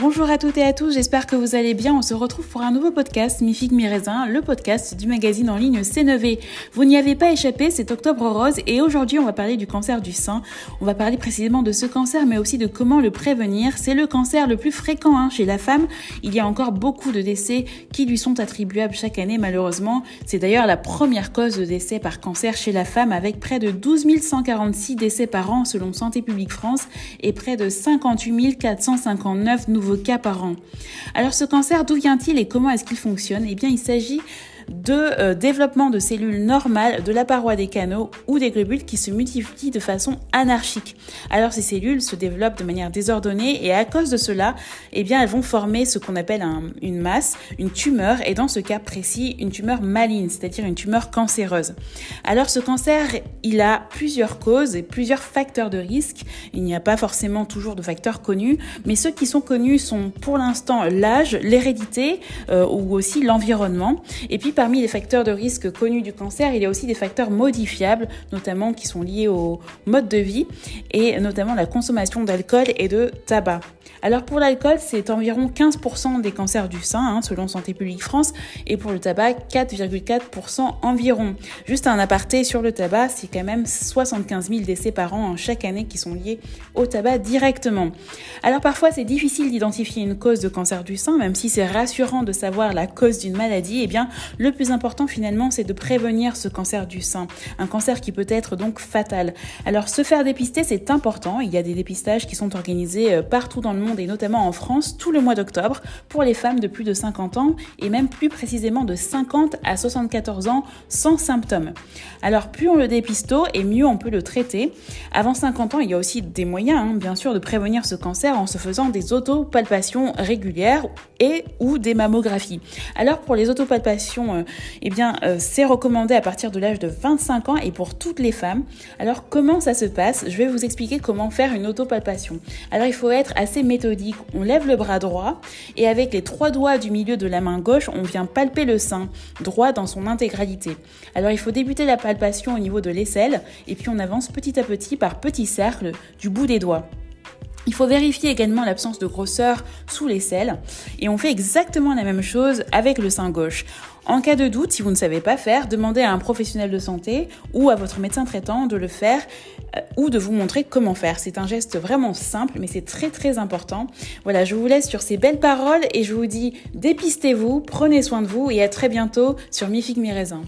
Bonjour à toutes et à tous, j'espère que vous allez bien. On se retrouve pour un nouveau podcast, Mi Figue Mi Raisin, le podcast du magazine en ligne C9. Vous n'y avez pas échappé, c'est Octobre Rose et aujourd'hui on va parler du cancer du sein. On va parler précisément de ce cancer mais aussi de comment le prévenir. C'est le cancer le plus fréquent hein, chez la femme. Il y a encore beaucoup de décès qui lui sont attribuables chaque année malheureusement. C'est d'ailleurs la première cause de décès par cancer chez la femme avec près de 12 146 décès par an selon Santé publique France et près de 58 459 nouveaux cas par an. Alors ce cancer, d'où vient-il et comment est-ce qu'il fonctionne? Eh bien il s'agit de euh, développement de cellules normales de la paroi des canaux ou des globules qui se multiplient de façon anarchique. Alors ces cellules se développent de manière désordonnée et à cause de cela, eh bien elles vont former ce qu'on appelle une masse, une tumeur et dans ce cas précis, une tumeur maligne, c'est-à-dire une tumeur cancéreuse. Alors ce cancer, il a plusieurs causes et plusieurs facteurs de risque. Il n'y a pas forcément toujours de facteurs connus, mais ceux qui sont connus sont pour l'instant l'âge, l'hérédité euh, ou aussi l'environnement. Parmi les facteurs de risque connus du cancer, il y a aussi des facteurs modifiables, notamment qui sont liés au mode de vie et notamment la consommation d'alcool et de tabac. Alors pour l'alcool, c'est environ 15% des cancers du sein, hein, selon Santé publique France, et pour le tabac, 4,4% environ. Juste un aparté sur le tabac, c'est quand même 75 000 décès par an hein, chaque année qui sont liés au tabac directement. Alors parfois, c'est difficile d'identifier une cause de cancer du sein, même si c'est rassurant de savoir la cause d'une maladie, eh bien le le plus important finalement, c'est de prévenir ce cancer du sein, un cancer qui peut être donc fatal. Alors se faire dépister, c'est important. Il y a des dépistages qui sont organisés euh, partout dans le monde et notamment en France tout le mois d'octobre pour les femmes de plus de 50 ans et même plus précisément de 50 à 74 ans sans symptômes. Alors plus on le dépiste tôt et mieux on peut le traiter. Avant 50 ans, il y a aussi des moyens, hein, bien sûr, de prévenir ce cancer en se faisant des autopalpations régulières et ou des mammographies. Alors pour les autopalpations euh, eh bien, euh, c'est recommandé à partir de l'âge de 25 ans et pour toutes les femmes. Alors, comment ça se passe? Je vais vous expliquer comment faire une autopalpation. Alors, il faut être assez méthodique. On lève le bras droit et avec les trois doigts du milieu de la main gauche, on vient palper le sein droit dans son intégralité. Alors, il faut débuter la palpation au niveau de l'aisselle et puis on avance petit à petit par petits cercles du bout des doigts. Il faut vérifier également l'absence de grosseur sous l'aisselle et on fait exactement la même chose avec le sein gauche. En cas de doute, si vous ne savez pas faire, demandez à un professionnel de santé ou à votre médecin traitant de le faire euh, ou de vous montrer comment faire. C'est un geste vraiment simple, mais c'est très très important. Voilà, je vous laisse sur ces belles paroles et je vous dis dépistez-vous, prenez soin de vous et à très bientôt sur Mi Figue Mi Raisin.